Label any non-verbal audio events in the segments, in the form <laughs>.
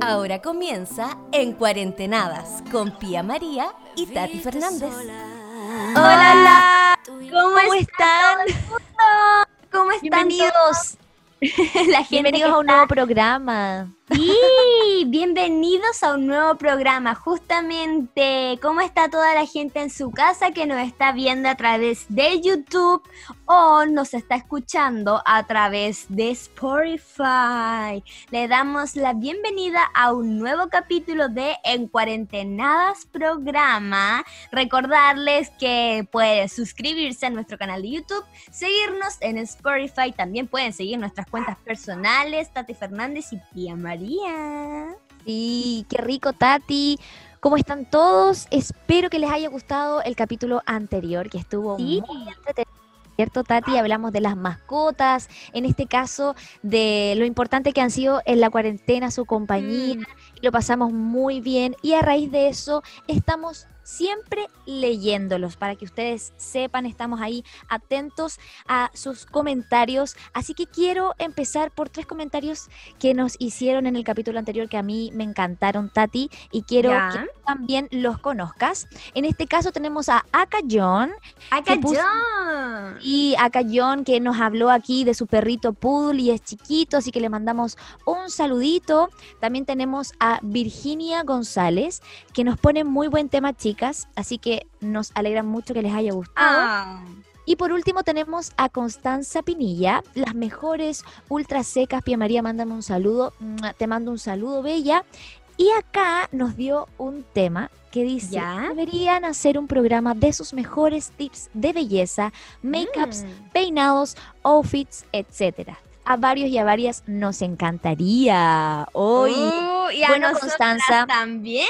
Ahora comienza En Cuarentenadas con Pía María y Tati Fernández. Hola, ¿cómo, están? ¿Cómo están? Bienvenidos. <laughs> La gente Bienvenidos a un nuevo programa. Sí, bienvenidos a un nuevo programa. Justamente, ¿cómo está toda la gente en su casa que nos está viendo a través de YouTube o nos está escuchando a través de Spotify? Le damos la bienvenida a un nuevo capítulo de En Cuarentenadas programa. Recordarles que pueden suscribirse a nuestro canal de YouTube, seguirnos en Spotify, también pueden seguir nuestras cuentas personales, Tati Fernández y Pía María. Sí, qué rico, Tati. ¿Cómo están todos? Espero que les haya gustado el capítulo anterior, que estuvo Sí. muy entretenido. ¿Cierto, Tati? Hablamos de las mascotas, en este caso de lo importante que han sido en la cuarentena su compañía, Mm. y lo pasamos muy bien y a raíz de eso estamos siempre leyéndolos para que ustedes sepan, estamos ahí atentos a sus comentarios, así que quiero empezar por tres comentarios que nos hicieron en el capítulo anterior que a mí me encantaron, Tati, y quiero que también los conozcas. En este caso tenemos a Aka John, puso- yo. y acá John que nos habló aquí de su perrito Poodle y es chiquito, así que le mandamos un saludito. También tenemos a Virginia González que nos pone muy buen tema, chicas, así que nos alegra mucho que les haya gustado. Ah. Y por último tenemos a Constanza Pinilla, las mejores ultra secas. Pia María, mándame un saludo. Te mando un saludo, Bella. Y acá nos dio un tema que dice, ¿Ya? deberían hacer un programa de sus mejores tips de belleza, makeups, Mm. peinados, outfits, etcétera. A varios y a varias nos encantaría. Hoy Uh, y a bueno, Constanza. también.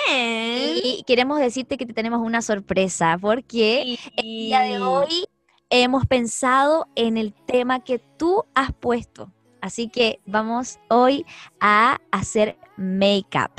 y queremos decirte que te tenemos una sorpresa porque el día de hoy hemos pensado en el tema que tú has puesto. Así que vamos hoy a hacer make-up.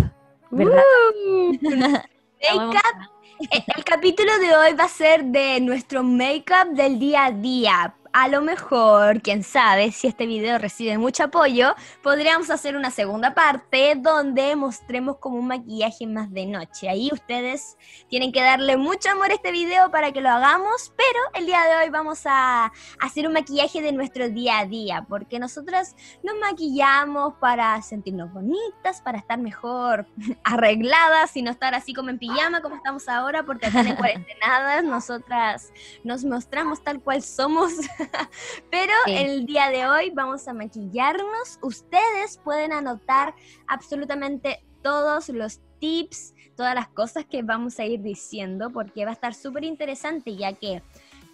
¿Verdad? Uh, <laughs> Make-up. Eh, El capítulo de hoy va a ser de nuestro make-up del día a día. A lo mejor, quién sabe, si este video recibe mucho apoyo, podríamos hacer una segunda parte donde mostremos como un maquillaje más de noche. Ahí ustedes tienen que darle mucho amor a este video para que lo hagamos, pero el día de hoy vamos a hacer un maquillaje de nuestro día a día, porque nosotras nos maquillamos para sentirnos bonitas, para estar mejor <laughs> arregladas y no estar así como en pijama como estamos ahora, porque acá en <laughs> cuarentenadas nosotras nos mostramos tal cual somos. <laughs> <laughs> Pero Sí. el día de hoy vamos a maquillarnos. Ustedes pueden anotar absolutamente todos los tips, todas las cosas que vamos a ir diciendo, porque va a estar súper interesante, ya que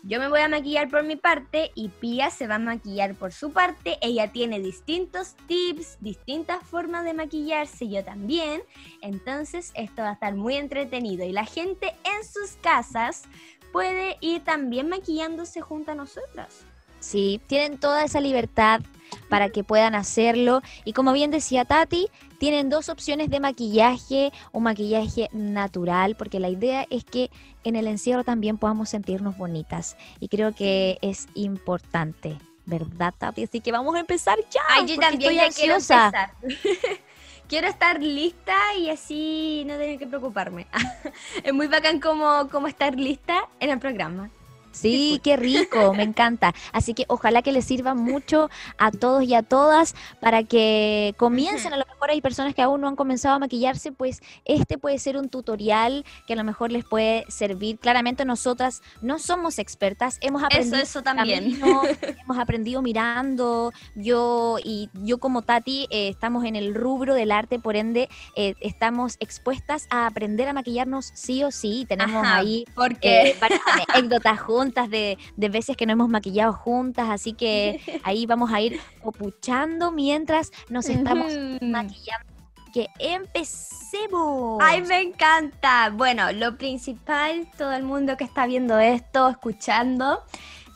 yo me voy a maquillar por mi parte y Pia se va a maquillar por su parte. Ella tiene distintos tips, distintas formas de maquillarse, yo también. Entonces esto va a estar muy entretenido y la gente en sus casas puede ir también maquillándose junto a nosotras. Sí, tienen toda esa libertad para que puedan hacerlo. Y como bien decía Tati, tienen dos opciones de maquillaje, un maquillaje natural, porque la idea es que en el encierro también podamos sentirnos bonitas. Y creo que es importante, ¿verdad, Tati? Así que vamos a empezar ya. Ay, yo también estoy ya quiero ansiosa. empezar. <laughs> quiero estar lista y así no tener que preocuparme. <laughs> es muy bacán como, como estar lista en el programa. Sí, qué rico, me encanta. Así que ojalá que les sirva mucho a todos y a todas para que comiencen. A lo mejor hay personas que aún no han comenzado a maquillarse, pues este puede ser un tutorial que a lo mejor les puede servir. Claramente nosotras no somos expertas, hemos Eso, aprendido eso también. camino, hemos aprendido mirando. Yo y yo como Tati eh, estamos en el rubro del arte, por ende eh, estamos expuestas a aprender a maquillarnos sí o sí. Tenemos Ajá, ahí Porque eh, varias <laughs> anécdotas juntas de, de veces que no hemos maquillado juntas, así que <laughs> ahí vamos a ir opuchando mientras nos estamos maquillando. Que empecemos. Ay, me encanta. Bueno, lo principal, todo el mundo que está viendo esto, escuchando,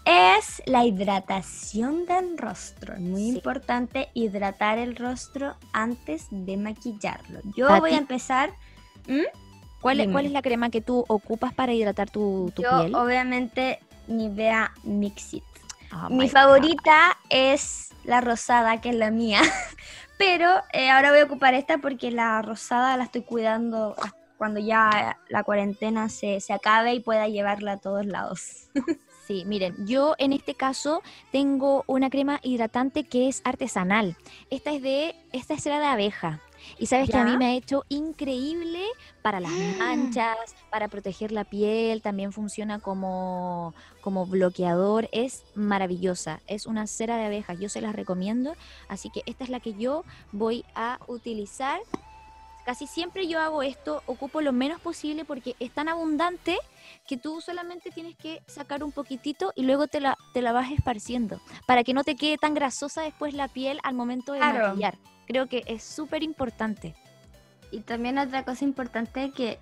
es la hidratación del rostro. Muy Sí. importante hidratar el rostro antes de maquillarlo. Yo voy a empezar. ¿Mm? ¿Cuál, dime. ¿Cuál es la crema que tú ocupas para hidratar tu, tu Yo, piel? obviamente, Nivea Mixit. Oh Mi my favorita es la rosada, que es la mía. <laughs> Pero eh, ahora voy a ocupar esta porque la rosada la estoy cuidando cuando ya la cuarentena se, se acabe y pueda llevarla a todos lados. <laughs> Sí, miren, yo en este caso tengo una crema hidratante que es artesanal. Esta es de, esta es cera de abeja. Y sabes que a mí me ha hecho increíble para las manchas, para proteger la piel, también funciona como, como bloqueador, es maravillosa, es una cera de abejas, yo se las recomiendo, así que esta es la que yo voy a utilizar. Casi siempre yo hago esto, ocupo lo menos posible porque es tan abundante que tú solamente tienes que sacar un poquitito y luego te la, te la vas esparciendo para que no te quede tan grasosa después la piel al momento de maquillar. Creo que es súper importante. Y también otra cosa importante que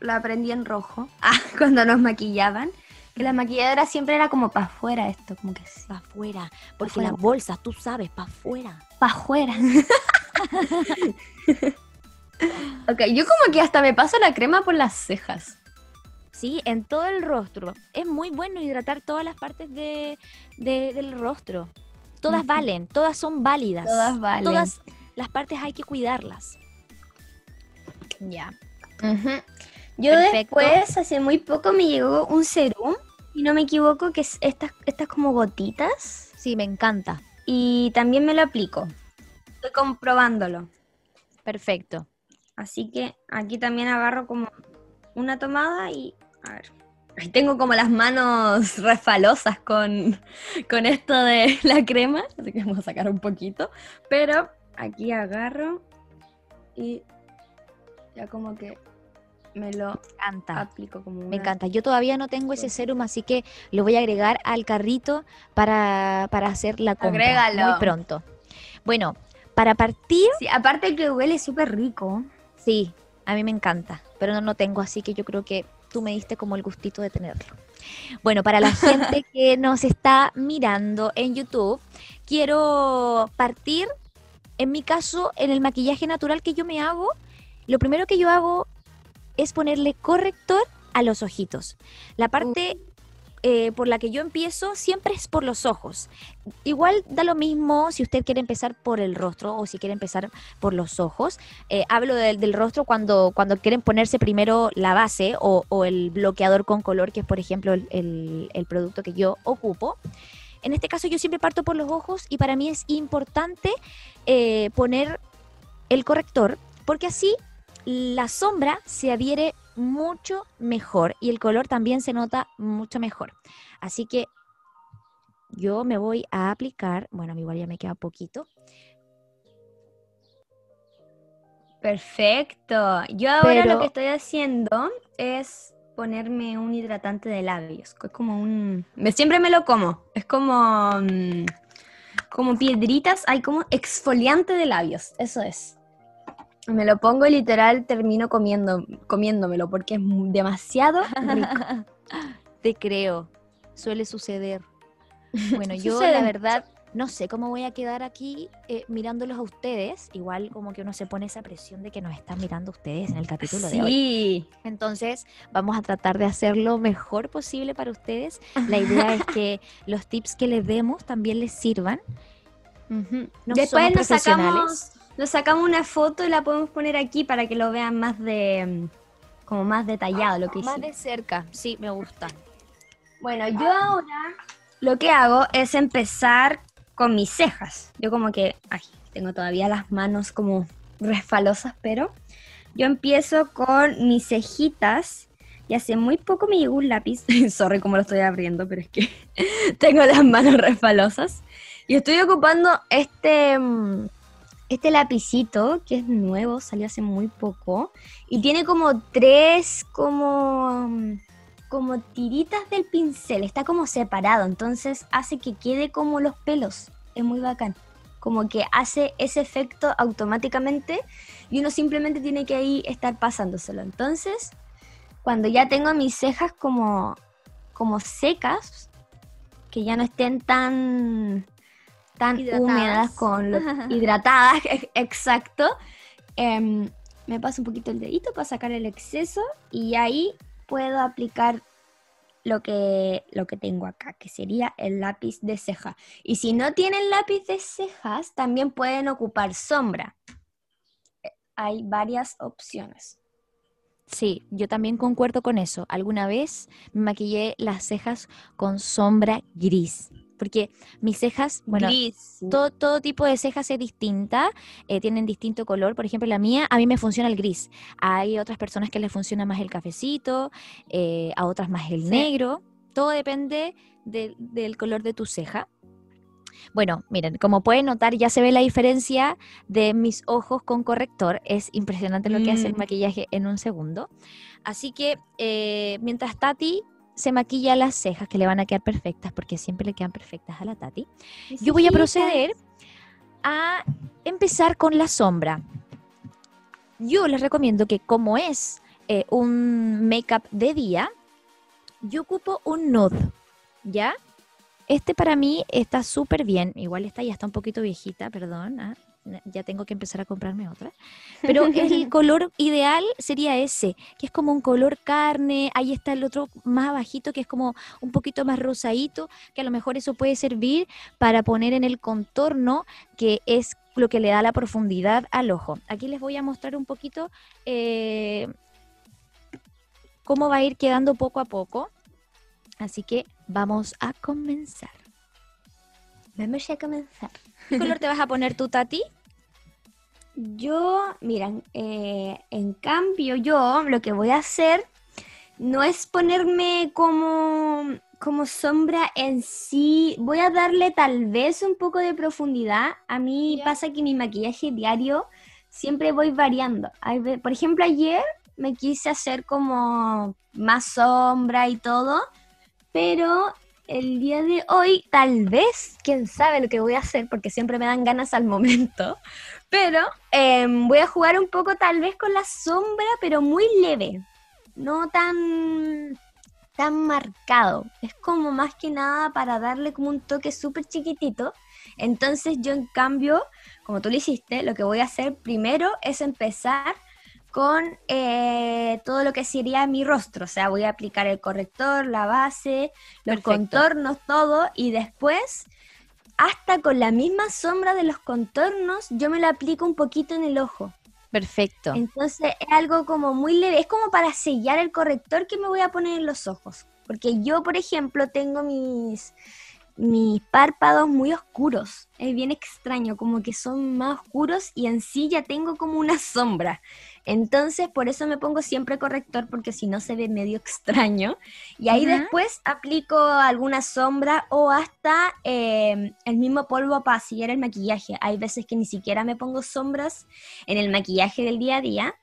lo aprendí en rojo, <laughs> ah, cuando nos maquillaban, que la maquilladora siempre era como para afuera esto, como que Para afuera, porque las bolsas, tú sabes, para afuera. Para afuera. <laughs> ok, yo como que hasta me paso la crema por las cejas. Sí, en todo el rostro. Es muy bueno hidratar todas las partes de, del rostro. Todas valen, todas son válidas. Todas valen. Todas las partes hay que cuidarlas. Ya. Yo después, hace muy poco, me llegó un serum, y no me equivoco, que es estas, estas como gotitas. Sí, me encanta. Y también me lo aplico. Estoy comprobándolo. Perfecto. Así que aquí también agarro como una tomada y... A ver. Ahí tengo como las manos <laughs> refalosas con, con esto de <laughs> la crema, así que vamos a sacar un poquito. Pero aquí agarro y ya como que me lo encanta. aplico como Me encanta. Yo todavía no tengo ese serum, así que lo voy a agregar al carrito para, hacer la compra Agrégalo. muy pronto. Bueno, para partir... Sí, aparte que huele súper rico. Sí, a mí me encanta, pero no lo tengo, así que yo creo que tú me diste como el gustito de tenerlo. Bueno, para la gente <laughs> que nos está mirando en YouTube, quiero partir en mi caso, en el maquillaje natural que yo me hago, lo primero que yo hago es ponerle corrector a los ojitos. La parte eh, por la que yo empiezo siempre es por los ojos. Igual da lo mismo si usted quiere empezar por el rostro o si quiere empezar por los ojos. Eh, hablo del rostro cuando, cuando quieren ponerse primero la base o, el bloqueador con color, que es por ejemplo el, producto que yo ocupo. En este caso yo siempre parto por los ojos y para mí es importante eh, poner el corrector porque así la sombra se adhiere mucho mejor y el color también se nota mucho mejor. Así que yo me voy a aplicar, bueno, igual ya me queda poquito. Perfecto. Yo ahora lo que estoy haciendo es ponerme un hidratante de labios. Es como un... Siempre me lo como. Es como... Mm, como piedritas. Hay como exfoliante de labios. Eso es. Me lo pongo y literal termino comiendo, comiéndomelo porque es demasiado rico. <laughs> Te creo. Suele suceder. <laughs> Bueno, yo la verdad no sé cómo voy a quedar aquí eh, mirándolos a ustedes. Igual como que uno se pone esa presión de que nos están mirando ustedes en el capítulo de hoy. Entonces vamos a tratar de hacer lo mejor posible para ustedes. La idea es que <laughs> los tips que les demos también les sirvan. Después nos sacamos, nos sacamos una foto y la podemos poner aquí para que lo vean más de como más detallado lo que Más de cerca, sí, me gusta. Bueno, yo ahora lo que hago es empezar con mis cejas. Yo como que, ay, tengo todavía las manos como resfalosas, pero yo empiezo con mis cejitas. Y hace muy poco me llegó un lápiz. <laughs> Sorry como lo estoy abriendo, pero es que <laughs> tengo las manos <laughs> resfalosas. Y estoy ocupando este, mm, este lapicito, que es nuevo, salió hace muy poco. Y tiene como tres, como como tiritas del pincel, está como separado, entonces hace que quede como los pelos, es muy bacán. Como que hace ese efecto automáticamente y uno simplemente tiene que ahí estar pasándoselo. Entonces, cuando ya tengo mis cejas como, como secas, que ya no estén tan, tan húmedas, con <laughs> hidratadas, <laughs> exacto, em, me paso un poquito el dedito para sacar el exceso y ahí puedo aplicar lo que, lo que tengo acá, que sería el lápiz de ceja. Y si no tienen lápiz de cejas, también pueden ocupar sombra. Eh, Hay varias opciones. Sí, yo también concuerdo con eso. Alguna vez me maquillé las cejas con sombra gris. Porque mis cejas, bueno, Gris. todo, todo tipo de cejas es distinta, eh, tienen distinto color. Por ejemplo, la mía, a mí me funciona el gris. Hay otras personas que les funciona más el cafecito, eh, a otras más el Sí. negro. Todo depende del- del color de tu ceja. Bueno, miren, como pueden notar, ya se ve la diferencia de mis ojos con corrector. Es impresionante lo que hace el Mm. maquillaje en un segundo. Así que eh, mientras Tati se maquilla las cejas, que le van a quedar perfectas, porque siempre le quedan perfectas a la Tati, yo voy a proceder a empezar con la sombra. Yo les recomiendo que como es eh, un make-up de día, yo ocupo un nude, ¿ya? Este para mí está súper bien. Igual esta ya está un poquito viejita, perdón. ah, Ya tengo que empezar a comprarme otra. Pero el <laughs> color ideal sería ese, que es como un color carne. Ahí está el otro más abajito, que es como un poquito más rosadito, que a lo mejor eso puede servir para poner en el contorno, que es lo que le da la profundidad al ojo. Aquí les voy a mostrar un poquito eh, cómo va a ir quedando poco a poco. Así que vamos a comenzar. Vamos a comenzar. ¿Qué color te vas a poner tú, Tati? Yo, miran, eh, en cambio yo lo que voy a hacer no es ponerme como, como sombra en sí, voy a darle tal vez un poco de profundidad. A mí pasa que mi maquillaje diario siempre voy variando. Por ejemplo, ayer me quise hacer como más sombra y todo, pero el día de hoy tal vez, quién sabe lo que voy a hacer, porque siempre me dan ganas al momento. Pero em, voy a jugar un poco tal vez con la sombra, pero muy leve. No tan, tan marcado. Es como más que nada para darle como un toque súper chiquitito. Entonces yo en cambio, como tú lo hiciste, lo que voy a hacer primero es empezar con eh, todo lo que sería mi rostro. O sea, voy a aplicar el corrector, la base, los Perfecto. contornos, todo. Y después hasta con la misma sombra de los contornos, yo me la aplico un poquito en el ojo. Perfecto. Entonces es algo como muy leve, es como para sellar el corrector que me voy a poner en los ojos. Porque yo, por ejemplo, tengo mis, mis párpados muy oscuros. Es bien extraño, como que son más oscuros y en sí ya tengo como una sombra. Entonces, por eso me pongo siempre corrector, porque si no se ve medio extraño. Y ahí después aplico alguna sombra o hasta eh, el mismo polvo para sellar el maquillaje. Hay veces que ni siquiera me pongo sombras en el maquillaje del día a día.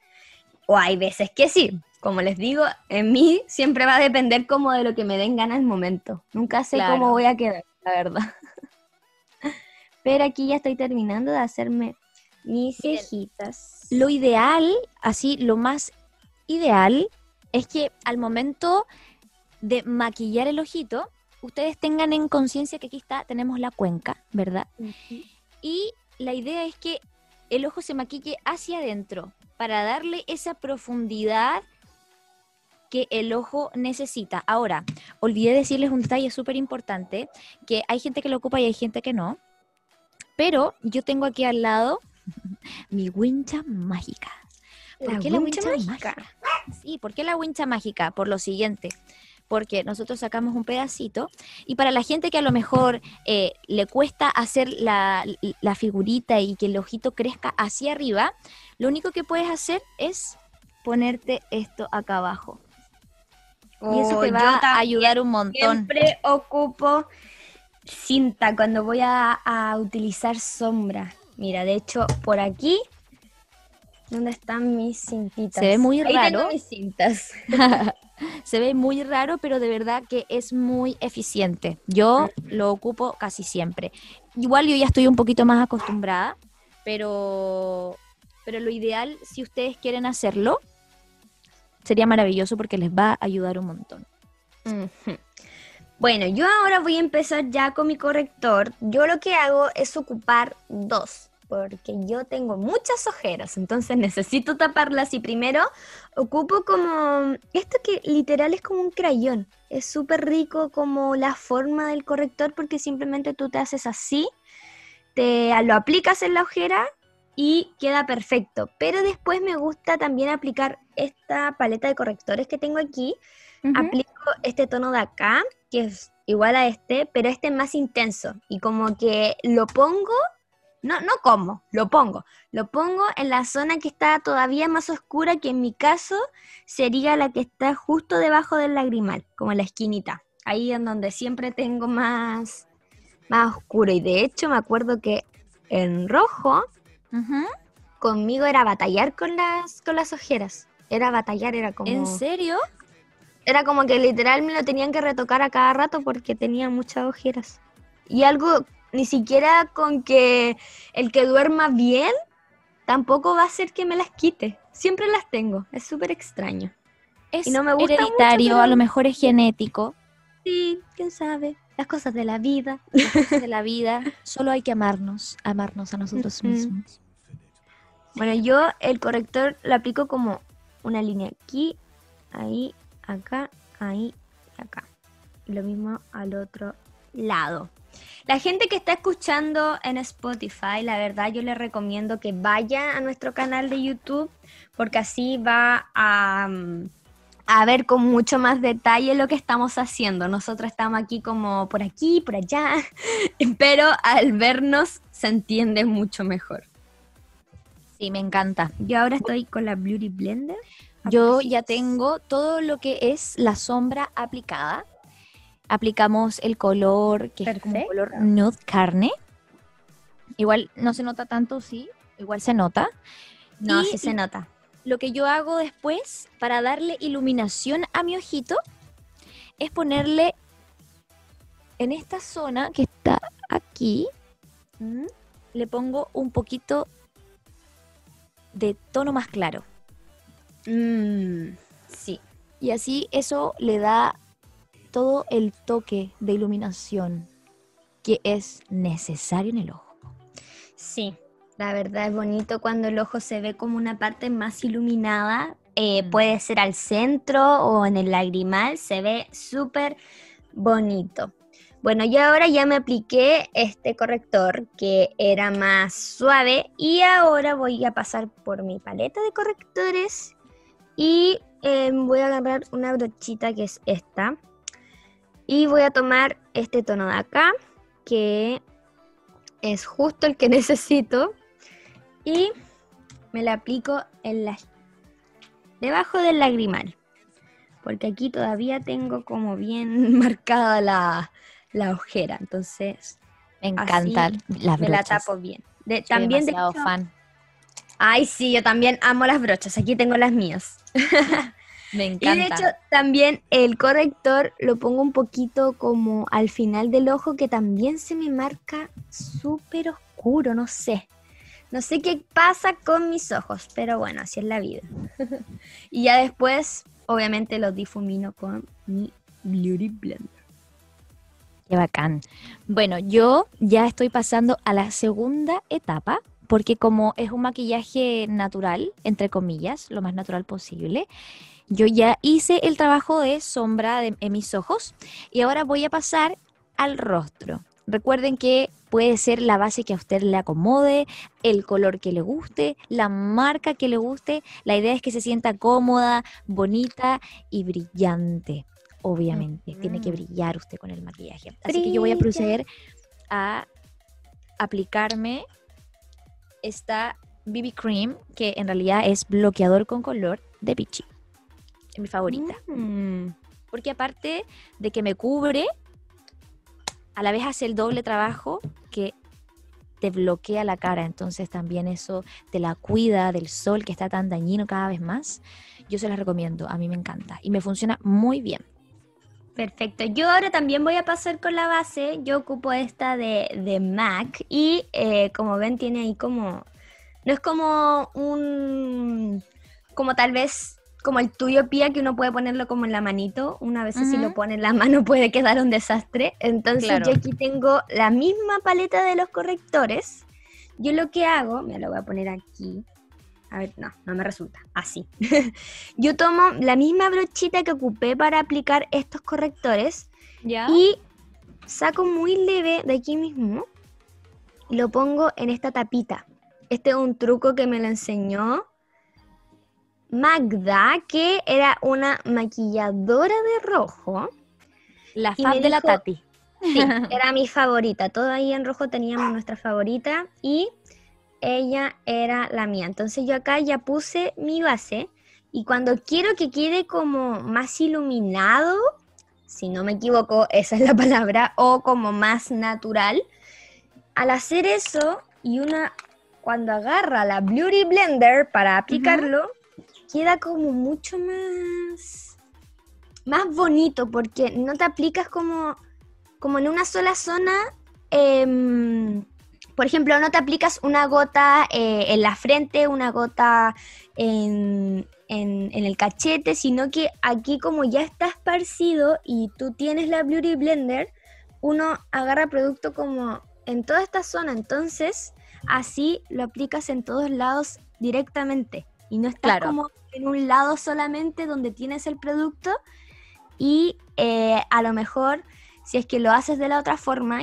O hay veces que sí. Como les digo, en mí siempre va a depender como de lo que me den ganas al momento. Nunca sé Claro. cómo voy a quedar, la verdad. <laughs> Pero aquí ya estoy terminando de hacerme mis cejitas. Lo ideal, así, lo más ideal, es que al momento de maquillar el ojito, ustedes tengan en conciencia que aquí está, tenemos la cuenca, ¿verdad? Y la idea es que el ojo se maquille hacia adentro para darle esa profundidad que el ojo necesita. Ahora, olvidé decirles un detalle súper importante, que hay gente que lo ocupa y hay gente que no, pero yo tengo aquí al lado <laughs> mi wincha mágica. ¿Por La qué la wincha wincha mágica. mágica? Sí, ¿por qué la wincha mágica? Por lo siguiente, porque nosotros sacamos un pedacito y para la gente que a lo mejor eh, le cuesta hacer la, la figurita y que el ojito crezca hacia arriba, lo único que puedes hacer es ponerte esto acá abajo. Y eso Oh, te yo va a ayudar un montón. Siempre ocupo cinta cuando voy a, a utilizar sombra. Mira, de hecho, por aquí, ¿dónde están mis cintitas? Se ve muy Ahí raro. tengo mis cintas. <laughs> Se ve muy raro, pero de verdad que es muy eficiente. Yo lo ocupo casi siempre. Igual yo ya estoy un poquito más acostumbrada, pero, pero lo ideal, si ustedes quieren hacerlo, sería maravilloso porque les va a ayudar un montón. Bueno, yo ahora voy a empezar ya con mi corrector. Yo lo que hago es ocupar dos. Porque yo tengo muchas ojeras, entonces necesito taparlas y primero ocupo como esto que literal es como un crayón. Es súper rico como la forma del corrector porque simplemente tú te haces así, te lo aplicas en la ojera y queda perfecto. Pero después me gusta también aplicar esta paleta de correctores que tengo aquí. Aplico este tono de acá, que es igual a este, pero este es más intenso y como que lo pongo no, no como, lo pongo. Lo pongo en la zona que está todavía más oscura, que en mi caso sería la que está justo debajo del lagrimal, como en la esquinita. Ahí en donde siempre tengo más, más oscuro. Y de hecho me acuerdo que en rojo conmigo era batallar con las, con las ojeras. Era batallar, era como... ¿En serio? Era como que literal me lo tenían que retocar a cada rato porque tenía muchas ojeras. Y algo ni siquiera con que el que duerma bien tampoco va a ser que me las quite. Siempre las tengo. Es súper extraño. Es no me gusta hereditario, a lo mejor es genético. Sí, quién sabe. Las cosas de la vida. Las cosas de la vida. Solo hay que amarnos, amarnos a nosotros mismos. Bueno, yo el corrector lo aplico como una línea aquí, ahí, acá, ahí, acá. Lo mismo al otro lado. La gente que está escuchando en Spotify, la verdad yo les recomiendo que vaya a nuestro canal de YouTube porque así va a, mm, a ver con mucho más detalle lo que estamos haciendo. Nosotros estamos aquí como por aquí, por allá, <laughs> pero al vernos se entiende mucho mejor. Sí, me encanta. Yo ahora estoy con la Beauty Blender. Yo ya tengo todo lo que es la sombra aplicada aplicamos el color, que es como color nude carne. Igual no se nota tanto, sí, igual se nota. No, sí se nota. Lo que yo hago después para darle iluminación a mi ojito es ponerle en esta zona que está aquí, le pongo un poquito de tono más claro. Mm, sí. Y así eso le da todo el toque de iluminación que es necesario en el ojo. Sí, la verdad es bonito cuando el ojo se ve como una parte más iluminada. Eh, mm. Puede ser al centro o en el lagrimal, se ve súper bonito. Bueno, y ahora ya me apliqué este corrector que era más suave y ahora voy a pasar por mi paleta de correctores y eh, voy a agarrar una brochita que es esta y voy a tomar este tono de acá, que es justo el que <laughs> necesito. Y me la aplico en la, debajo del lagrimal. Porque aquí todavía tengo como bien <laughs> marcada la, ojera. Entonces, me encanta las Me la tapo bien. también de fan. Ay, sí, yo también amo las brochas. Aquí tengo las mías. <laughs> Me encanta. Y de hecho, también el corrector lo pongo un poquito como al final del ojo, que también se me marca súper oscuro, no sé. No sé qué pasa con mis ojos, pero bueno, así es la vida. <laughs> y ya después, obviamente, los difumino con mi Beauty Blender. Qué bacán. Bueno, yo ya estoy pasando a la segunda etapa, porque como es un maquillaje natural, entre comillas, lo más natural posible, yo ya hice el trabajo de sombra en mis ojos y ahora voy a pasar al rostro. Recuerden que puede ser la base que a usted le acomode, el color que le guste, la marca que le guste. La idea es que se sienta cómoda, bonita y brillante. Obviamente, tiene que brillar usted con el maquillaje. Así que yo voy a proceder a aplicarme esta BB Cream, que en realidad es bloqueador con color de Mi favorita. Mm. Porque aparte de que me cubre, a la vez hace el doble trabajo que te bloquea la cara, entonces también eso te la cuida del sol que está tan dañino cada vez más. Yo se las recomiendo, a mí me encanta y me funciona muy bien. Perfecto, yo ahora también voy a pasar con la base, yo ocupo esta de, de MAC y eh, como ven tiene ahí como, no es como un, como tal vez como el tuyo, Pía, que uno puede ponerlo como en la manito. Una vez si lo pone en la <laughs> mano puede quedar un desastre. Entonces yo aquí tengo la misma paleta de los correctores. yo lo que hago, me lo voy a poner aquí. A ver, no, no me resulta. Así. <laughs> yo tomo la misma brochita que ocupé para aplicar estos correctores ¿Ya? y saco muy leve de aquí mismo y lo pongo en esta tapita. Este es un truco que me lo enseñó Magda, que era una maquilladora de rojo. la me de la Tati. Sí, <laughs> era mi favorita. Todo ahí en rojo teníamos nuestra favorita y ella era la mía. Entonces yo acá ya puse mi base y cuando quiero que quede como más iluminado, si no me equivoco, esa es la palabra, o como más natural, al hacer eso y una cuando agarra la Beauty Blender para aplicarlo, queda como mucho más más bonito porque no te aplicas como como en una sola zona, em, por ejemplo, no te aplicas una gota eh, en la frente, una gota en, en- en el cachete, sino que aquí como ya está esparcido y tú tienes la Beauty Blender, uno agarra producto como en toda esta zona, entonces así lo aplicas en todos lados directamente y no estás Claro. como en un lado solamente donde tienes el producto y eh, a lo mejor si es que lo haces de la otra forma,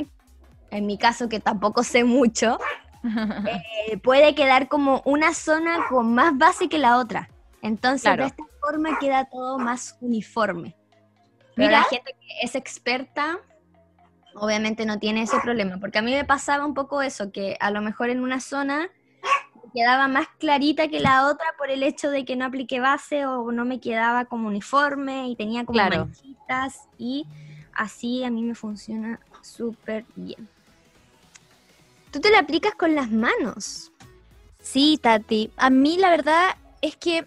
en mi caso que tampoco sé mucho, <laughs> eh, puede quedar como una zona con más base que la otra. Entonces Claro. de esta forma queda todo más uniforme. Pero Mira. la gente que es experta obviamente no tiene ese problema, porque a mí me pasaba un poco eso, que a lo mejor en una zona quedaba más clarita que la otra por el hecho de que no apliqué base o no me quedaba como uniforme y tenía como Claro. manchitas y así a mí me funciona súper bien. Tú te lo aplicas con las manos. Sí, Tati. A mí la verdad es que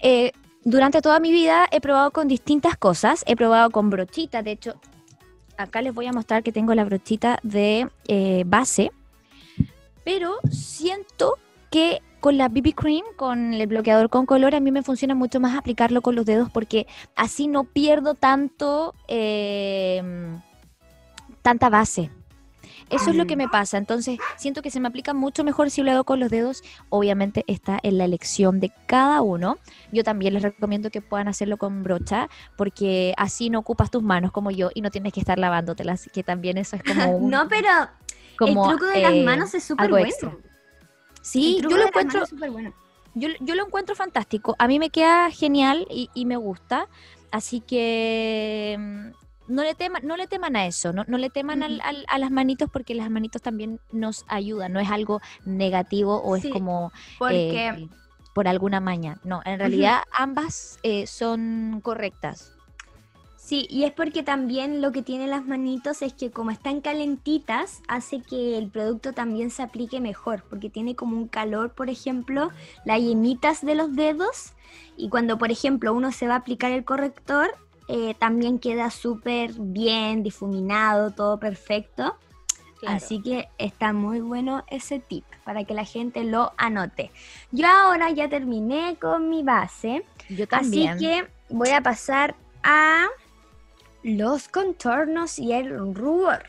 eh, durante toda mi vida he probado con distintas cosas. He probado con brochita. De hecho, acá les voy a mostrar que tengo la brochita de eh, base. Pero siento que con la BB Cream, con el bloqueador con color, a mí me funciona mucho más aplicarlo con los dedos porque así no pierdo tanto eh, tanta base. Eso es lo que me pasa. Entonces, siento que se me aplica mucho mejor si lo hago con los dedos. Obviamente está en la elección de cada uno. Yo también les recomiendo que puedan hacerlo con brocha, porque así no ocupas tus manos como yo y no tienes que estar lavándotelas, que también eso es como <laughs> un, No, pero como, el truco de las eh, manos es súper bueno. extra. Sí, yo lo encuentro, bueno. yo, yo lo encuentro fantástico. A mí me queda genial y, y me gusta. Así que mm, no le, tema, no le teman a eso, no, no le teman al- al- a las manitos porque las manitos también nos ayudan. No es algo negativo o Sí, es como Porque eh, por alguna maña. No, en realidad ambas eh, son correctas. Sí, y es porque también lo que tienen las manitos es que como están calentitas, hace que el producto también se aplique mejor, porque tiene como un calor, por ejemplo, las yemitas de los dedos, y cuando, por ejemplo, uno se va a aplicar el corrector, eh, también queda súper bien, difuminado, todo perfecto. Así que está muy bueno ese tip para que la gente lo anote. Yo ahora ya terminé con mi base. Yo también. Así que voy a pasar a los contornos y el rubor.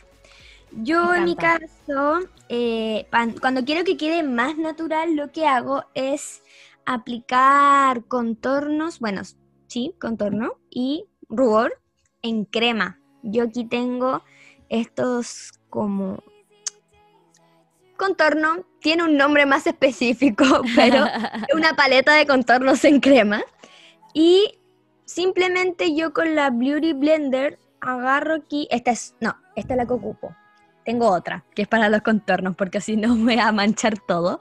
Yo en mi caso, eh, cuando quiero que quede más natural, lo que hago es aplicar contornos, bueno, sí, contorno y rubor en crema. Yo aquí tengo estos como contorno, tiene un nombre más específico, <laughs> pero <laughs> una paleta de contornos en crema. Y simplemente yo con la Beauty Blender agarro aquí, esta es, no, esta es la que ocupo. Tengo otra, que es para los contornos, porque así no me va a manchar todo.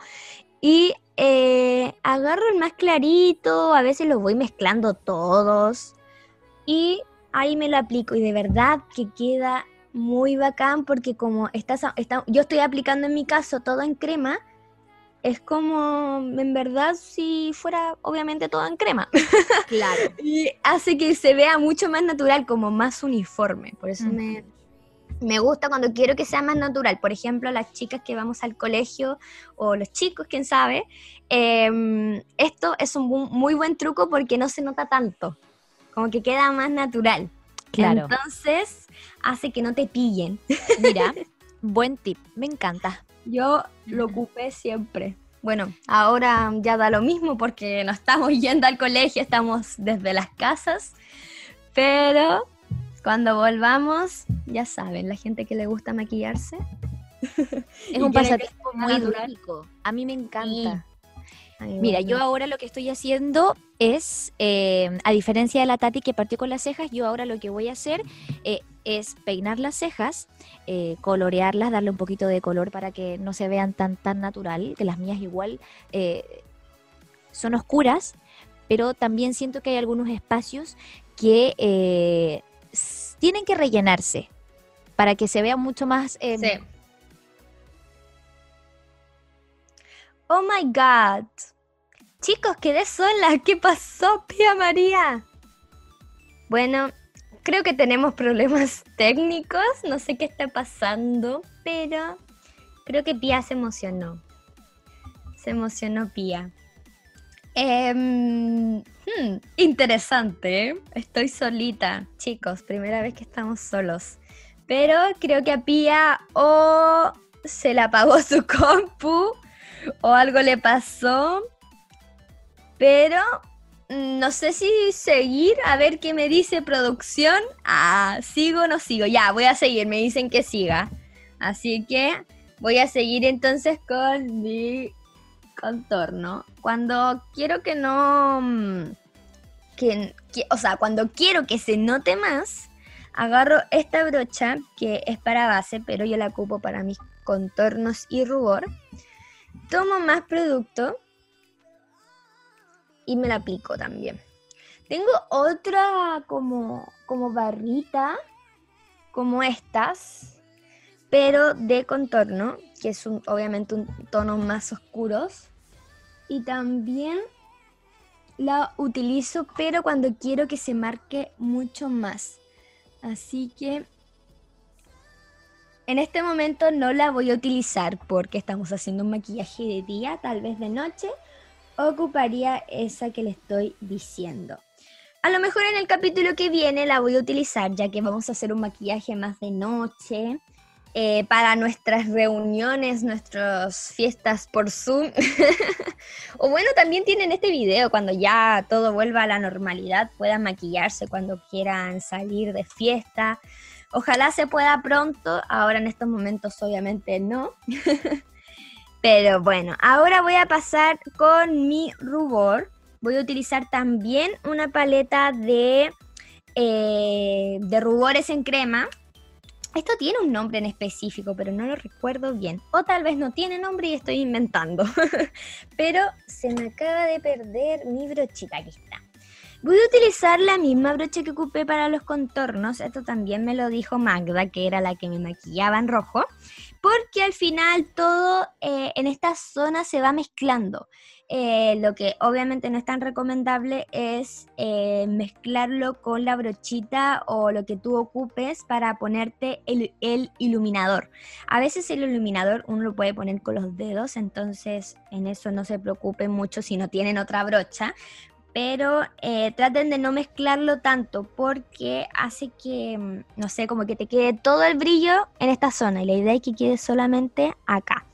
Y eh, agarro el más clarito, a veces los voy mezclando todos. Y ahí me lo aplico y de verdad que queda muy bacán porque como yo estoy aplicando en mi caso todo en crema, es como en verdad si fuera obviamente todo en crema. <laughs> claro. Y hace que se vea mucho más natural, como más uniforme. Por eso me, me gusta cuando quiero que sea más natural. Por ejemplo, las chicas que vamos al colegio o los chicos, quién sabe. em, esto es un bu- muy buen truco porque no se nota tanto. Como que queda más natural. Claro. Entonces hace que no te pillen. Mira, <laughs> buen tip, me encanta. Yo lo ocupé siempre. Bueno, ahora ya da lo mismo porque no estamos <laughs> yendo al colegio, estamos desde las casas. Pero cuando volvamos, ya saben, la gente que le gusta maquillarse. <laughs> Es un pasatiempo muy drástico. A mí me encanta. Mira, yo ahora lo que estoy haciendo es, eh, a diferencia de la Tati que partió con las cejas, yo ahora lo que voy a hacer eh, es peinar las cejas, eh, colorearlas, darle un poquito de color para que no se vean tan, tan natural, que las mías igual son oscuras, pero también siento que hay algunos espacios que tienen que rellenarse para que se vea mucho más... Em, sí Oh my god. Chicos, quedé sola. ¿Qué pasó, Pía María? Bueno, creo que tenemos problemas <laughs> técnicos. No sé qué está pasando, pero creo que Pía se emocionó. Se emocionó Pía. Em, hmm, interesante, ¿eh? Estoy solita, chicos. Primera vez que estamos solos. Pero creo que a Pía o se la apagó <laughs> su compu o algo le pasó. Pero mm, no sé si seguir a ver qué me dice producción. Ah, sigo o no sigo. Ya, voy a seguir. Me dicen que siga. Así que voy a seguir entonces con mi contorno. Cuando quiero que no... Mm, que, o sea, cuando quiero que se note más, agarro esta brocha que es para base, pero yo la ocupo para mis contornos y rubor tomo más producto y me la aplico también. Tengo otra como, como barrita, como estas, pero de contorno, que es un, obviamente un tono más oscuros. Y también la utilizo, pero cuando quiero que se marque mucho más. Así que en este momento no la voy a utilizar porque estamos haciendo un maquillaje de día, tal vez de noche. Ocuparía esa que le estoy diciendo. A lo mejor en el capítulo que viene la voy a utilizar ya que vamos a hacer un maquillaje más de noche. Eh, para nuestras reuniones, nuestras fiestas por Zoom. <laughs> o bueno, también tienen este video cuando ya todo vuelva a la normalidad, puedan maquillarse cuando quieran salir de fiesta. Ojalá se pueda pronto, ahora en estos momentos obviamente no. <laughs> Pero bueno, ahora voy a pasar con mi rubor. Voy a utilizar también una paleta de, eh, de rubores en crema. Esto tiene un nombre en específico, pero no lo recuerdo bien. O tal vez no tiene nombre y estoy inventando. <laughs> pero se me acaba de perder mi brochita. Aquí está. Voy a utilizar la misma brocha que ocupé para los contornos. Esto también me lo dijo Magda, que era la que me maquillaba en rojo. Porque al final todo eh, en esta zona se va mezclando. Eh, lo que obviamente no es tan recomendable es eh, mezclarlo con la brochita o lo que tú ocupes para ponerte el, el, iluminador. A veces el iluminador uno lo puede poner con los dedos, entonces en eso no se preocupen mucho si no tienen otra brocha, pero eh, traten de no mezclarlo tanto porque hace que, mm, no sé, como que te quede todo el brillo en esta zona y la idea es que quede solamente acá.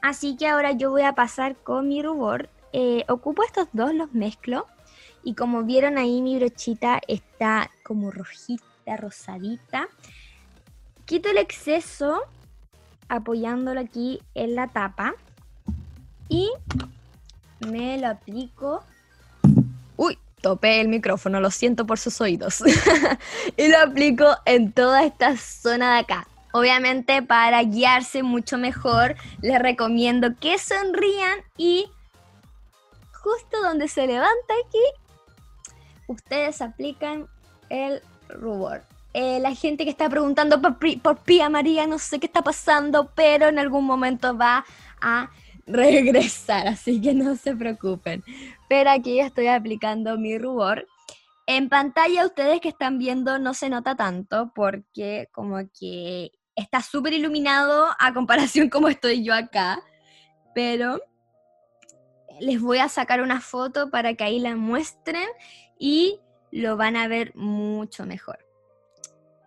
Así que ahora yo voy a pasar con mi rubor. Eh, ocupo estos dos, los mezclo y como vieron ahí mi brochita está como rojita, rosadita. Quito el exceso apoyándolo aquí en la tapa y me lo aplico topé el micrófono, lo siento por sus oídos. <laughs> y lo aplico en toda esta zona de acá. Obviamente para guiarse mucho mejor, les recomiendo que sonrían y justo donde se levanta aquí, ustedes aplican el rubor. Eh, la gente que está preguntando por, por Pía María, no sé qué está pasando, pero en algún momento va a regresar, así que no se preocupen. Pero aquí estoy aplicando mi rubor. En pantalla ustedes que están viendo no se nota tanto porque como que está súper iluminado a comparación <laughs> como estoy yo acá. Pero les voy a sacar una foto para que ahí la muestren y lo van a ver mucho mejor.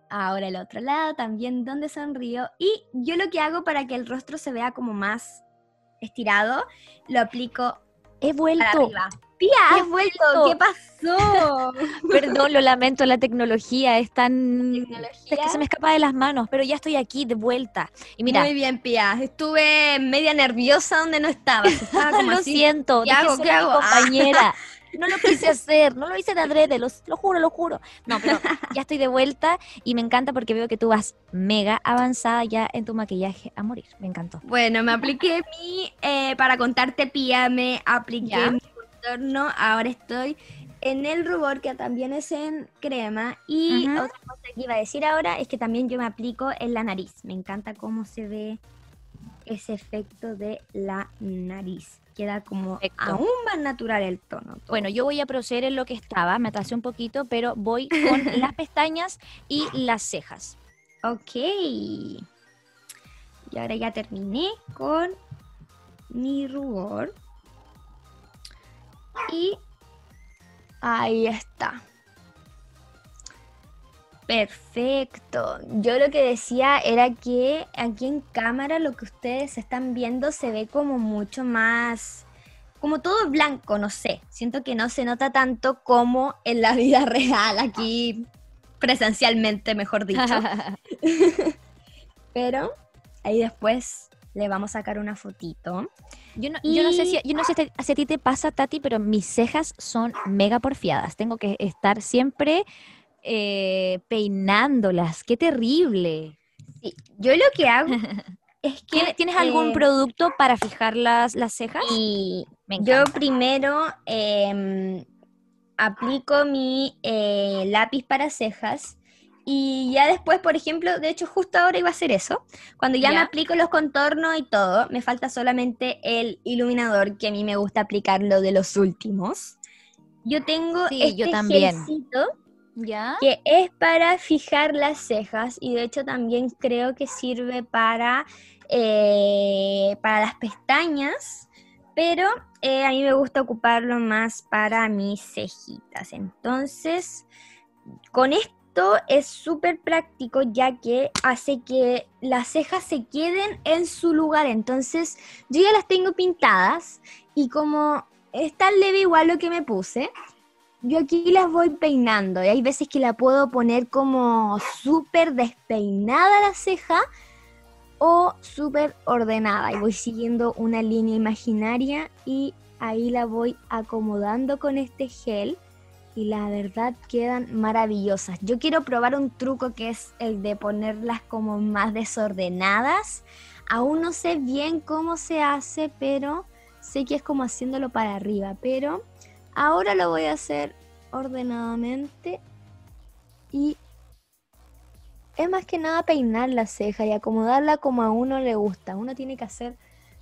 Ahora el otro lado también donde sonrío. Y yo lo que hago para que el rostro se vea como más estirado, lo aplico He vuelto. Pía, He vuelto. ¿Qué pasó? <laughs> Perdón, lo lamento, la tecnología es tan... Tecnología. Es que se me escapa de las manos, pero ya estoy aquí de vuelta. Y mira, Muy bien, Pía. Estuve media nerviosa donde no estaba. Estaba <laughs> como lo así. siento, ¿Qué hago? ¿Qué hago? Ah. compañera. <laughs> No lo quise hacer, no lo hice de adrede, los- lo juro, lo juro. No, pero ya estoy de vuelta y me encanta porque veo que tú vas mega avanzada ya en tu maquillaje a morir. Me encantó. Bueno, me apliqué mi, eh, para contarte Pía, me apliqué Ya. mi contorno. Ahora estoy en el rubor, que también es en crema. Y otra cosa que iba a decir ahora es que también yo me aplico en la nariz. Me encanta cómo se ve ese efecto de la nariz. Queda como Perfecto. aún más natural el tono. todo. Bueno, yo voy a proceder en lo que estaba, me atrasé un poquito, pero voy con <laughs> las pestañas y las cejas. Ok. Y ahora ya terminé con mi rubor. Y ahí está. Perfecto. Yo lo que decía era que aquí en cámara lo que ustedes están viendo se ve como mucho más, como todo blanco, no sé. Siento que no se nota tanto como en la vida <laughs> real, aquí presencialmente, mejor dicho. <laughs> Pero ahí después le vamos a sacar una fotito. Yo no, yo no sé si, yo no sé si a ti te pasa, Tati, pero mis cejas son mega porfiadas. Tengo que estar siempre eh, peinándolas. ¡Qué terrible! Sí, yo lo que hago <laughs> es que... ¿Tienes, ¿tienes algún eh, producto para fijar las, las cejas? Y Me yo primero em, aplico mi eh, lápiz para cejas y ya después, por ejemplo, de hecho justo ahora iba a hacer eso. Cuando ya me aplico los contornos y todo, me falta solamente el iluminador que a mí me gusta aplicarlo de los últimos. Yo tengo Sí, este yo también. gelcito Que es para fijar las cejas y de hecho también creo que sirve para, eh, para las pestañas, pero eh, a mí me gusta ocuparlo más para mis cejitas. Entonces, con esto es súper práctico ya que hace que las cejas se queden en su lugar. Entonces, yo ya las tengo pintadas y como es tan leve igual lo que me puse, yo aquí las voy peinando y hay veces que la puedo poner como súper despeinada la ceja o súper ordenada y voy siguiendo una línea imaginaria y ahí la voy acomodando con este gel y la verdad quedan maravillosas. Yo quiero probar un truco que es el de ponerlas como más desordenadas. Aún no sé bien cómo se hace, pero sé que es como haciéndolo para arriba, pero Ahora lo voy a hacer ordenadamente y es más que nada peinar la ceja y acomodarla como a uno le gusta. Uno tiene que hacer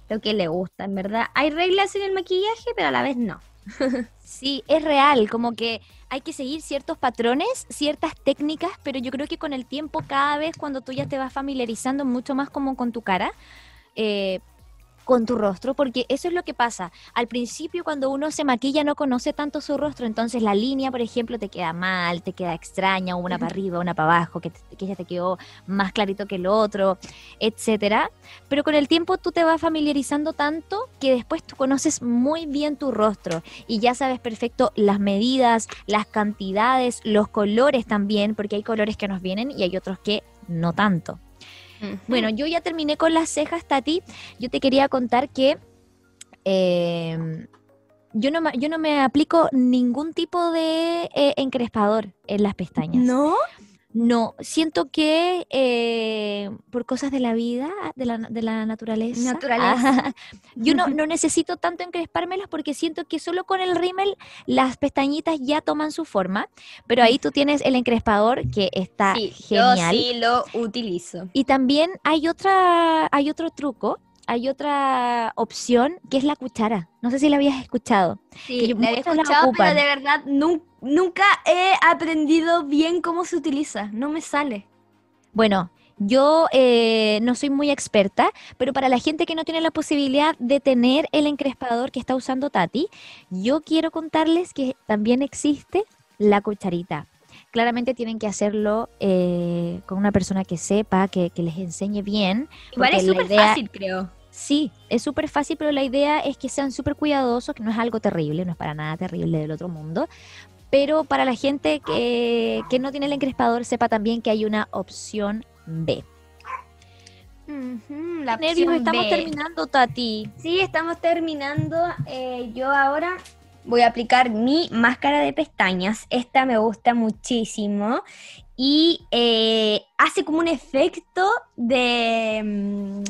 lo que le gusta, en verdad. Hay reglas en el maquillaje, pero a la vez no. <laughs> Sí, es real, como que hay que seguir ciertos patrones, ciertas técnicas, pero yo creo que con el tiempo, cada vez cuando tú ya te vas familiarizando mucho más como con tu cara, eh, con tu rostro, porque eso es lo que pasa. Al principio, cuando uno se maquilla, no conoce tanto su rostro, entonces la línea, por ejemplo, te queda mal, te queda extraña, una para arriba, una para abajo, que, te- que ya te quedó más clarito que el otro, etcétera. Pero con el tiempo tú te vas familiarizando tanto que después tú conoces muy bien tu rostro y ya sabes perfecto las medidas, las cantidades, los colores también, porque hay colores que nos vienen y hay otros que no tanto. Bueno, yo ya terminé con las cejas, Tati. Yo te quería contar que eh, yo, no, yo no me aplico ningún tipo de eh, encrespador en las pestañas. ¿No? No, siento que eh, por cosas de la vida, de la, de la naturaleza, Naturaleza. <laughs> yo no, <laughs> no necesito tanto encrespármelas porque siento que solo con el rímel las pestañitas ya toman su forma, pero ahí tú tienes el encrespador que está sí, genial. yo sí lo utilizo. Y también hay otra, hay otro truco, hay otra opción que es la cuchara. No sé si la habías escuchado. Sí, la había escuchado, pero de verdad nun- nunca he aprendido bien cómo se utiliza. No me sale. Bueno, yo eh, no soy muy experta, pero para la gente que no tiene la posibilidad de tener el encrespador que está usando Tati, yo quiero contarles que también existe la cucharita. Claramente tienen que hacerlo eh, con una persona que sepa, que, que les enseñe bien. Igual es súper idea- fácil, creo. Sí, es súper fácil, pero la idea es que sean súper cuidadosos, que no es algo terrible, no es para nada terrible del otro mundo. Pero para la gente que, que no tiene el encrespador, sepa también que hay una opción B. La nervios, estamos B. terminando, Tati. Sí, estamos terminando. Eh, yo ahora voy a aplicar mi máscara de pestañas. Esta me gusta muchísimo. Y eh, hace como un efecto de... mm,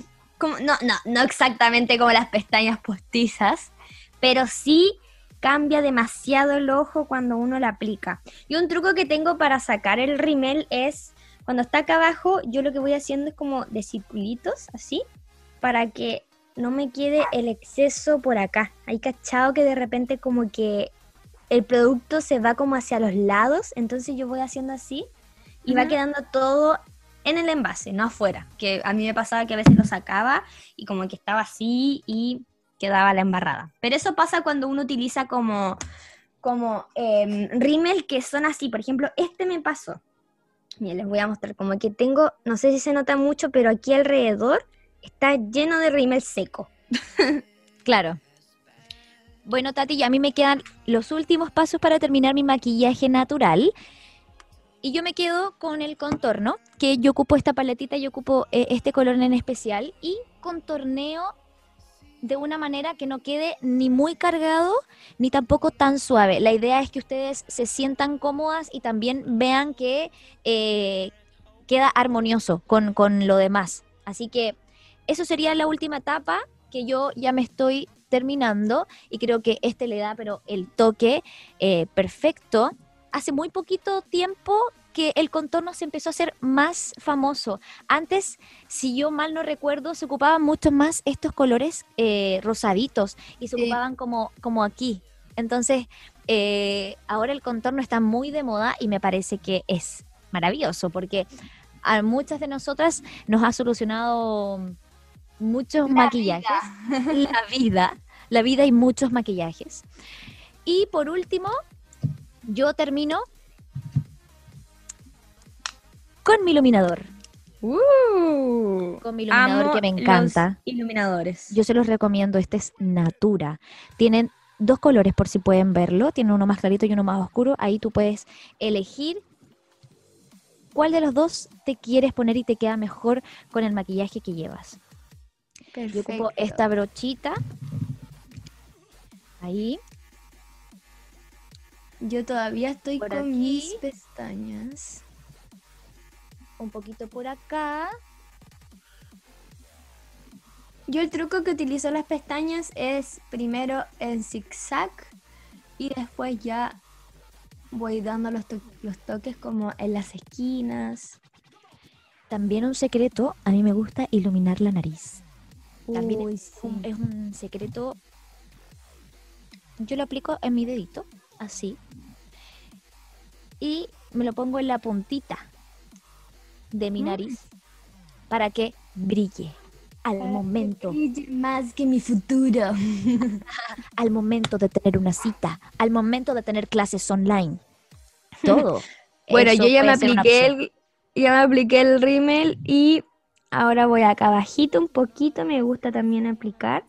no, no, no exactamente como las pestañas postizas, pero sí cambia demasiado el ojo cuando uno la aplica. Y un truco que tengo para sacar el rímel es, cuando está acá abajo, yo lo que voy haciendo es como de circulitos, así, para que no me quede el exceso por acá. Hay cachado que de repente como que el producto se va como hacia los lados, entonces yo voy haciendo así y va quedando todo en el envase, no afuera. Que a mí me pasaba que a veces lo sacaba y como que estaba así y quedaba la embarrada. Pero eso pasa cuando uno utiliza como, como em, rímel que son así. Por ejemplo, este me pasó. Miren, les voy a mostrar como que tengo, no sé si se nota mucho, pero aquí alrededor está lleno de rímel seco. <laughs> Claro. Bueno, Tati, a mí me quedan los últimos pasos para terminar mi maquillaje natural. Y yo me quedo con el contorno, que yo ocupo esta paletita, yo ocupo eh, este color en especial y contorneo de una manera que no quede ni muy cargado ni tampoco tan suave. La idea es que ustedes se sientan cómodas y también vean que eh, queda armonioso con, con lo demás. Así que eso sería la última etapa que yo ya me estoy terminando y creo que este le da pero el toque eh, perfecto. Hace muy poquito tiempo que el contorno se empezó a hacer más famoso. Antes, si yo mal no recuerdo, se ocupaban mucho más estos colores eh, rosaditos y se Sí. ocupaban como, como aquí. Entonces, eh, ahora el contorno está muy de moda y me parece que es maravilloso porque a muchas de nosotras nos ha solucionado muchos maquillajes. La <laughs> vida. La vida y muchos maquillajes. Y por último, yo termino con mi iluminador. Uh, Con mi iluminador amo que me los encanta. iluminadores. Yo se los recomiendo, este es Natura. Tienen dos colores por si pueden verlo, tiene uno más clarito y uno más oscuro. Ahí tú puedes elegir cuál de los dos te quieres poner y te queda mejor con el maquillaje que llevas. Yo ocupo esta brochita. Ahí. Yo todavía estoy Por con aquí. mis pestañas. Un poquito por acá. Yo el truco que utilizo las pestañas es primero en zigzag y después ya voy dando los, to- los toques como en las esquinas. También un secreto, a mí me gusta iluminar la nariz. También Uy, es, un, sí. es un secreto. Yo lo aplico en mi dedito, así. Y me lo pongo en la puntita de mi Mm. nariz para que brille al momento, Brille más que mi futuro. <laughs> al momento de tener una cita, al momento de tener clases online. Todo. <laughs> Bueno, Eso yo ya me apliqué el, ya me apliqué el rímel y ahora voy acá abajito un poquito, me gusta también aplicar.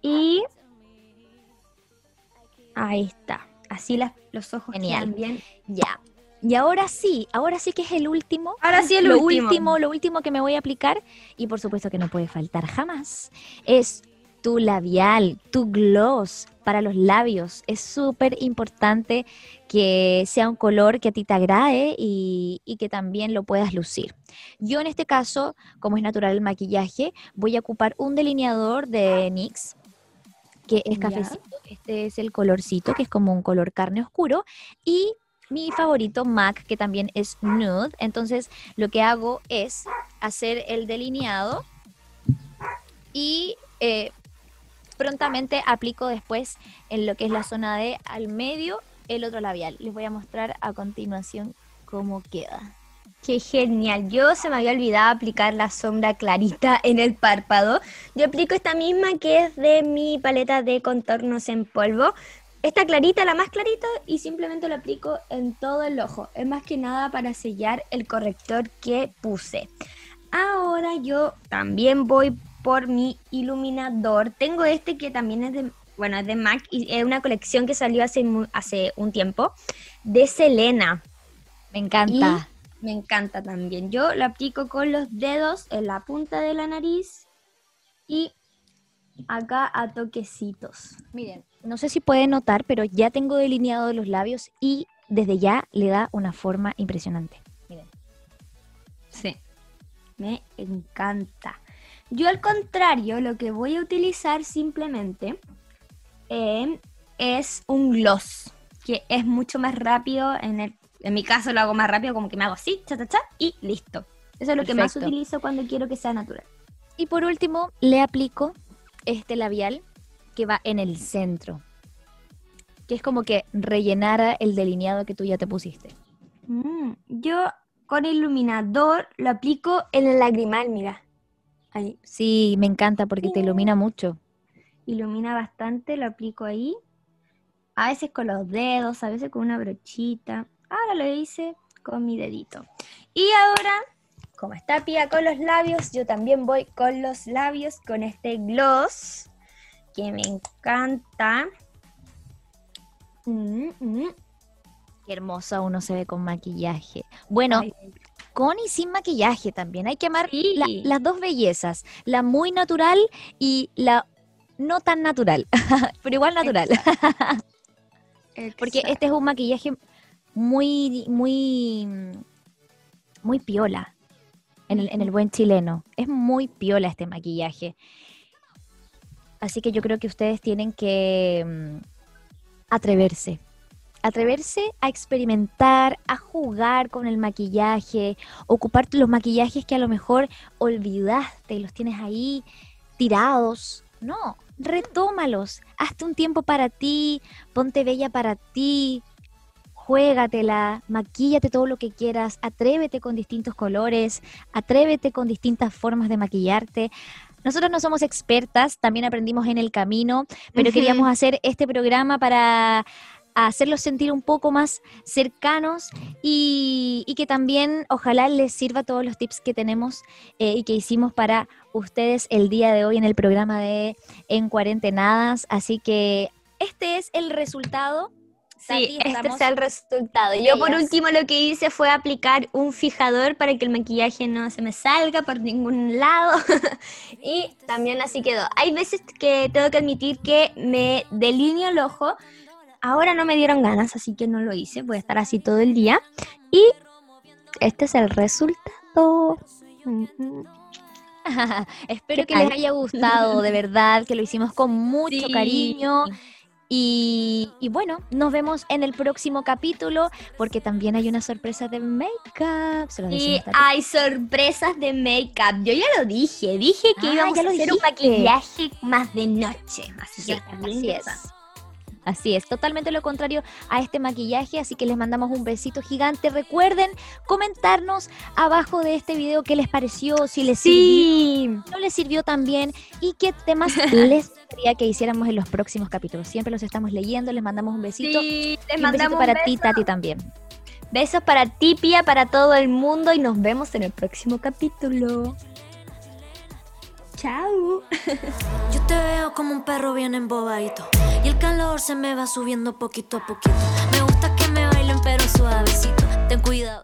Y ahí está. Así las, los ojos Genial. bien. Ya. Y ahora sí, ahora sí que es el último. Ahora sí el lo último. último, lo último que me voy a aplicar y por supuesto que no puede faltar jamás es tu labial, tu gloss para los labios. Es súper importante que sea un color que a ti te agrade y, y que también lo puedas lucir. Yo en este caso, como es natural el maquillaje, voy a ocupar un delineador de NYX que es cafecito. Este es el colorcito, que es como un color carne oscuro. Y mi favorito MAC, que también es nude. Entonces lo que hago es hacer el delineado y eh, prontamente aplico después en lo que es la zona de al medio el otro labial. Les voy a mostrar a continuación cómo queda. Qué genial. Yo se me había olvidado aplicar la sombra clarita en el párpado. Yo aplico esta misma que es de mi paleta de contornos en polvo. esta clarita, la más clarita, y simplemente lo aplico en todo el ojo. Es más que nada para sellar el corrector que puse. Ahora yo también voy por mi iluminador. Tengo este que también es de, bueno, es de MAC y es una colección que salió hace, hace un tiempo de Selena. Me encanta. me encanta también. Yo lo aplico con los dedos en la punta de la nariz y acá a toquecitos. Miren, no sé si pueden notar, pero ya tengo delineado los labios y desde ya le da una forma impresionante. Miren. Sí, me encanta. Yo al contrario, lo que voy a utilizar simplemente eh, es un gloss, que es mucho más rápido. En, el, en mi caso lo hago más rápido, como que me hago así, cha, cha, cha, y listo. Eso es lo que más utilizo cuando quiero que sea natural. Y por último, le aplico este labial que va en el centro, que es como que rellenara el delineado que tú ya te pusiste. Mm, yo con iluminador lo aplico en el lagrimal, mira. Ahí. Sí, me encanta porque te ilumina mucho. Ilumina bastante, lo aplico ahí. A veces con los dedos, a veces con una brochita. Ahora lo hice con mi dedito. Y ahora, como está Pía con los labios, yo también voy con los labios con este gloss que me encanta. Mm, mm. Qué hermosa uno se ve con maquillaje. Bueno, con y sin maquillaje también. Hay que amar las dos bellezas, la muy natural y la no tan natural, <laughs> pero igual natural. <laughs> Porque este es un maquillaje muy, muy, muy piola en el, en el buen chileno. Es muy piola este maquillaje. Así que yo creo que ustedes tienen que mm, atreverse. Atreverse a experimentar, a jugar con el maquillaje, ocupar los maquillajes que a lo mejor olvidaste, los tienes ahí tirados. No, retómalos. Hazte un tiempo para ti, ponte bella para ti, juégatela, maquíllate todo lo que quieras, atrévete con distintos colores, atrévete con distintas formas de maquillarte. Nosotros no somos expertas, también aprendimos en el camino, pero queríamos hacer este programa para hacerlos sentir un poco más cercanos y, que también ojalá les sirva todos los tips que tenemos eh, y que hicimos para ustedes el día de hoy en el programa de En Cuarentenadas. Así que este es el resultado Sí, este es el resultado. Yo por último lo que hice fue aplicar un fijador para que el maquillaje no se me salga por ningún lado. <laughs> y también así quedó. Hay veces que tengo que admitir que me delineo el ojo. Ahora no me dieron ganas, así que no lo hice. Voy a estar así todo el día. Y este es el resultado. <laughs> Espero que les haya gustado, de verdad, que lo hicimos con mucho cariño. Y, bueno, nos vemos en el próximo capítulo porque también hay una sorpresa de make-up. Sí, hay sorpresas de make-up. Yo ya lo dije, dije que ah, íbamos a hacer un maquillaje más de noche. Así, que así es. Así es, totalmente lo contrario a este maquillaje, así que les mandamos un besito gigante. Recuerden comentarnos abajo de este video qué les pareció, si les sirvió, no les sirvió también y qué temas <laughs> les gustaría que hiciéramos en los próximos capítulos. Siempre los estamos leyendo, les mandamos un besito. Sí, les mandamos un besito para ti, Tati también. Besos para ti, Pia, para todo el mundo y nos vemos en el próximo capítulo. Chao. Yo te veo como un perro bien embobadito. Y el calor se me va subiendo poquito a poquito. Me gusta que me bailen, pero suavecito. Ten cuidado.